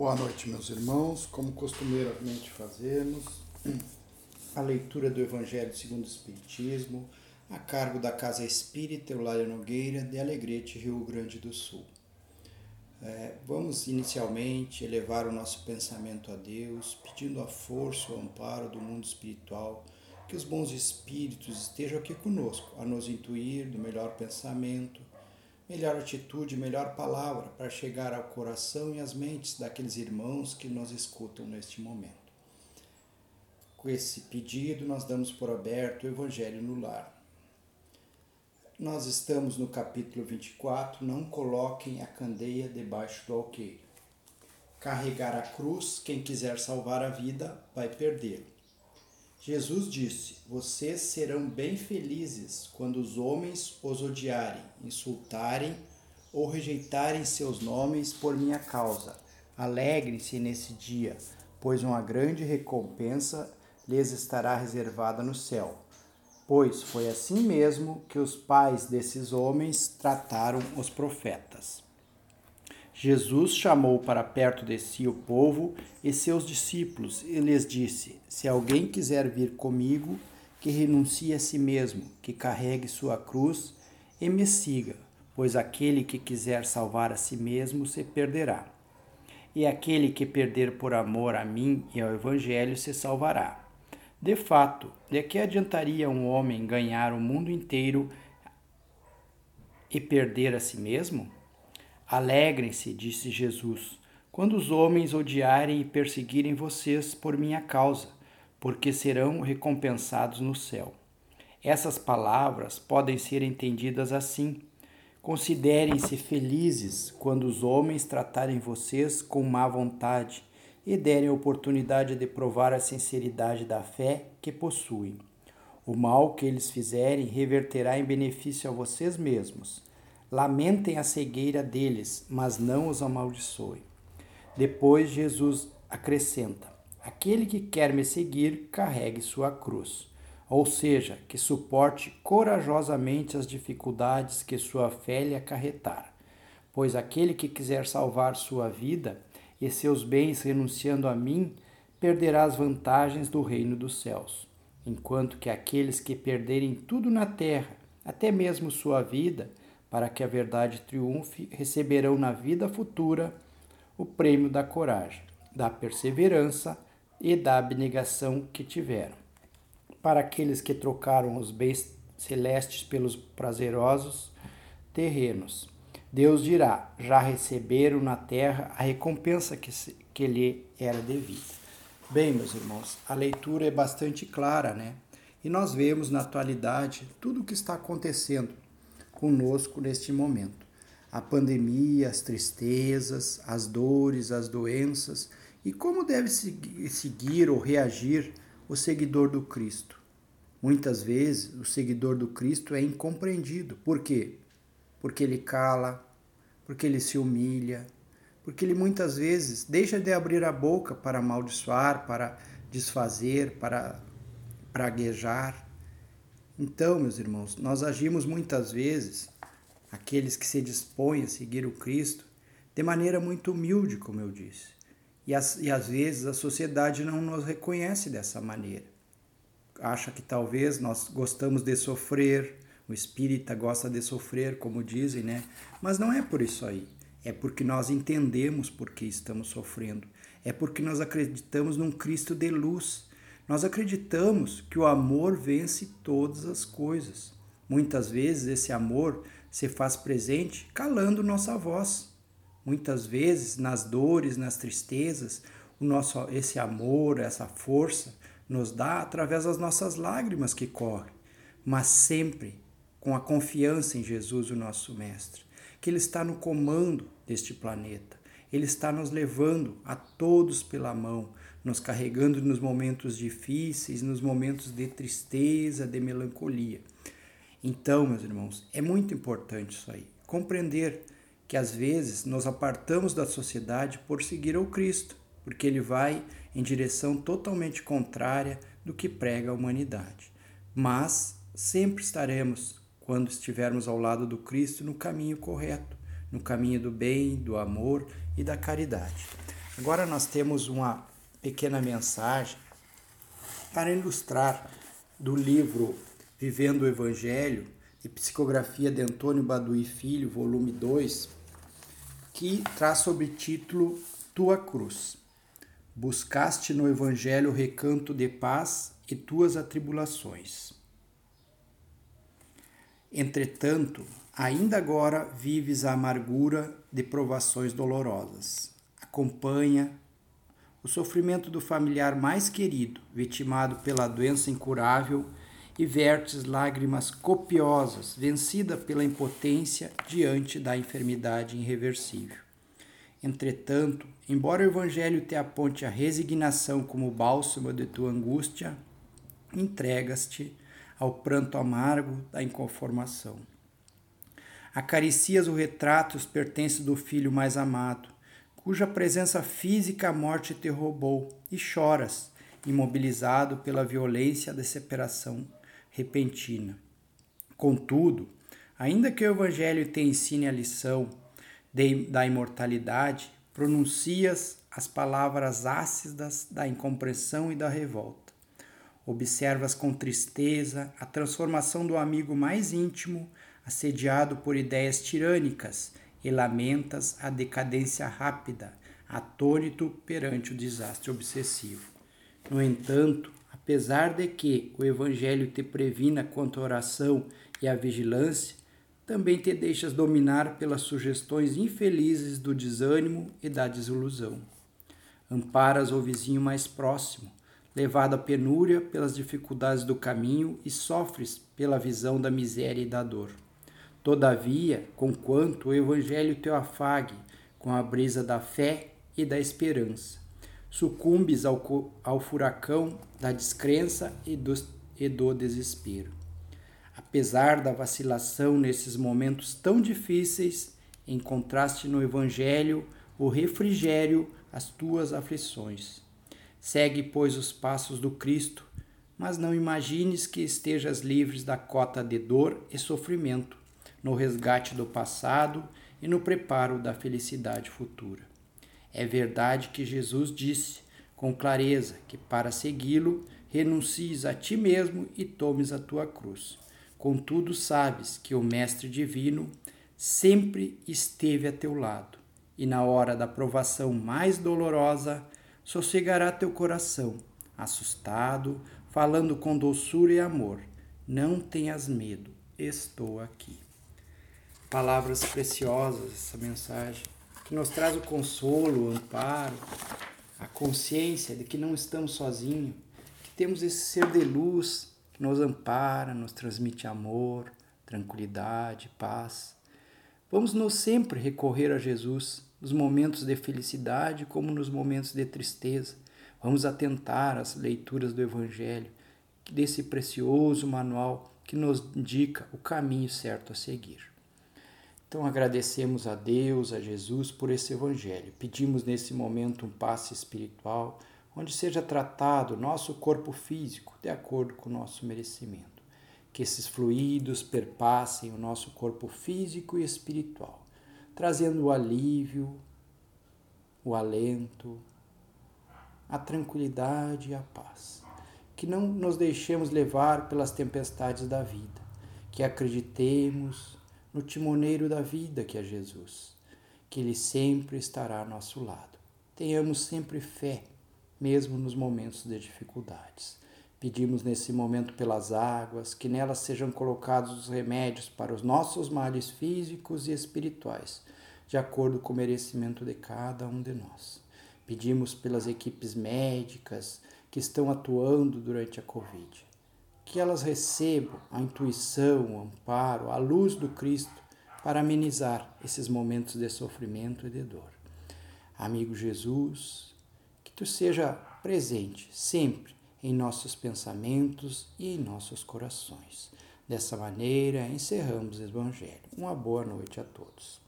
Boa noite, meus irmãos. Como costumeiramente fazemos, a leitura do Evangelho segundo o Espiritismo, a cargo da Casa Espírita Eulália Nogueira, de Alegrete, Rio Grande do Sul. É, vamos inicialmente elevar o nosso pensamento a Deus, pedindo a força, o amparo do mundo espiritual, que os bons espíritos estejam aqui conosco, a nos intuir do melhor pensamento, melhor atitude, melhor palavra para chegar ao coração e às mentes daqueles irmãos que nos escutam neste momento. Com esse pedido, nós damos por aberto o Evangelho no Lar. Nós estamos no capítulo 24, não coloquem a candeia debaixo do alqueire. Carregar a cruz, quem quiser salvar a vida, vai perdê-lo. Jesus disse: Vocês serão bem felizes quando os homens os odiarem, insultarem ou rejeitarem seus nomes por minha causa. Alegrem-se nesse dia, pois uma grande recompensa lhes estará reservada no céu pois foi assim mesmo que os pais desses homens trataram os profetas. Jesus chamou para perto de si o povo e seus discípulos e lhes disse: Se alguém quiser vir comigo, que renuncie a si mesmo, que carregue sua cruz e me siga, pois aquele que quiser salvar a si mesmo se perderá. E aquele que perder por amor a mim e ao Evangelho se salvará. De fato, de que adiantaria um homem ganhar o mundo inteiro e perder a si mesmo? Alegrem-se, disse Jesus, quando os homens odiarem e perseguirem vocês por minha causa, porque serão recompensados no céu. Essas palavras podem ser entendidas assim. Considerem-se felizes quando os homens tratarem vocês com má vontade e derem a oportunidade de provar a sinceridade da fé que possuem. O mal que eles fizerem reverterá em benefício a vocês mesmos. Lamentem a cegueira deles, mas não os amaldiçoem. Depois Jesus acrescenta: Aquele que quer me seguir, carregue sua cruz. Ou seja, que suporte corajosamente as dificuldades que sua fé lhe acarretar. Pois aquele que quiser salvar sua vida, e seus bens renunciando a mim, perderá as vantagens do reino dos céus, enquanto que aqueles que perderem tudo na terra, até mesmo sua vida, para que a verdade triunfe, receberão na vida futura o prêmio da coragem, da perseverança e da abnegação que tiveram. Para aqueles que trocaram os bens celestes pelos prazerosos terrenos, Deus dirá: já receberam na terra a recompensa que, se, que lhe era devida. Bem, meus irmãos, a leitura é bastante clara, né? E nós vemos na atualidade tudo o que está acontecendo conosco neste momento. A pandemia, as tristezas, as dores, as doenças e como deve seguir ou reagir o seguidor do Cristo. Muitas vezes o seguidor do Cristo é incompreendido. Por quê? porque ele cala, porque ele se humilha, porque ele muitas vezes deixa de abrir a boca para amaldiçoar, para desfazer, para praguejar. Então, meus irmãos, nós agimos muitas vezes, aqueles que se dispõem a seguir o Cristo, de maneira muito humilde, como eu disse. E, as, e às vezes a sociedade não nos reconhece dessa maneira. Acha que talvez nós gostamos de sofrer, o espírita gosta de sofrer, como dizem, né? Mas não é por isso aí. É porque nós entendemos por que estamos sofrendo. É porque nós acreditamos num Cristo de luz. Nós acreditamos que o amor vence todas as coisas. Muitas vezes esse amor se faz presente calando nossa voz. Muitas vezes nas dores, nas tristezas, o nosso esse amor, essa força nos dá através das nossas lágrimas que correm, mas sempre com a confiança em Jesus, o nosso Mestre, que Ele está no comando deste planeta. Ele está nos levando a todos pela mão, nos carregando nos momentos difíceis, nos momentos de tristeza, de melancolia. Então, meus irmãos, é muito importante isso aí. Compreender que às vezes nos apartamos da sociedade por seguir ao Cristo, porque ele vai em direção totalmente contrária do que prega a humanidade. Mas sempre estaremos quando estivermos ao lado do Cristo no caminho correto, no caminho do bem, do amor e da caridade. Agora nós temos uma pequena mensagem para ilustrar do livro Vivendo o Evangelho, de psicografia de Antônio Baduí Filho, volume 2, que traz sobre título Tua Cruz. Buscaste no Evangelho recanto de paz e tuas atribulações. Entretanto, ainda agora vives a amargura de provações dolorosas. Acompanha o sofrimento do familiar mais querido, vitimado pela doença incurável, e vertes lágrimas copiosas, vencida pela impotência diante da enfermidade irreversível. Entretanto, embora o Evangelho te aponte a resignação como bálsamo de tua angústia, entregas-te ao pranto amargo da inconformação. Acaricias o retrato e os pertences do filho mais amado, cuja presença física a morte te roubou, e choras, imobilizado pela violência da separação repentina. Contudo, ainda que o Evangelho te ensine a lição de, da imortalidade, pronuncias as palavras ácidas da incompreensão e da revolta. Observas com tristeza a transformação do amigo mais íntimo, assediado por ideias tirânicas e lamentas a decadência rápida, atônito perante o desastre obsessivo. No entanto, apesar de que o Evangelho te previna quanto à oração e à vigilância, também te deixas dominar pelas sugestões infelizes do desânimo e da desilusão. Amparas o vizinho mais próximo, levado à penúria pelas dificuldades do caminho e sofres pela visão da miséria e da dor. Todavia, conquanto o Evangelho te afague com a brisa da fé e da esperança, sucumbes ao, ao furacão da descrença e do, e do desespero. Apesar da vacilação nesses momentos tão difíceis, encontraste no Evangelho o refrigério às tuas aflições. Segue, pois, os passos do Cristo, mas não imagines que estejas livres da cota de dor e sofrimento no resgate do passado e no preparo da felicidade futura. É verdade que Jesus disse com clareza que para segui-lo renuncies a ti mesmo e tomes a tua cruz. Contudo, sabes que o Mestre Divino sempre esteve a teu lado, e na hora da provação mais dolorosa, sossegará teu coração, assustado, falando com doçura e amor. Não tenhas medo, estou aqui palavras preciosas essa mensagem, que nos traz o consolo, o amparo, a consciência de que não estamos sozinhos, que temos esse ser de luz que nos ampara, nos transmite amor, tranquilidade, paz. Vamos nos sempre recorrer a Jesus nos momentos de felicidade como nos momentos de tristeza. Vamos atentar às leituras do Evangelho, desse precioso manual que nos indica o caminho certo a seguir. Então agradecemos a Deus, a Jesus por esse Evangelho. Pedimos nesse momento um passe espiritual, onde seja tratado nosso corpo físico de acordo com o nosso merecimento. Que esses fluidos perpassem o nosso corpo físico e espiritual, trazendo o alívio, o alento, a tranquilidade e a paz. Que não nos deixemos levar pelas tempestades da vida, que acreditemos no timoneiro da vida que é Jesus, que Ele sempre estará ao nosso lado. Tenhamos sempre fé, mesmo nos momentos de dificuldades. Pedimos nesse momento pelas águas, que nelas sejam colocados os remédios para os nossos males físicos e espirituais, de acordo com o merecimento de cada um de nós. Pedimos pelas equipes médicas que estão atuando durante a Covid que elas recebam a intuição, o amparo, a luz do Cristo para amenizar esses momentos de sofrimento e de dor. Amigo Jesus, que tu seja presente sempre em nossos pensamentos e em nossos corações. Dessa maneira, encerramos o Evangelho. Uma boa noite a todos.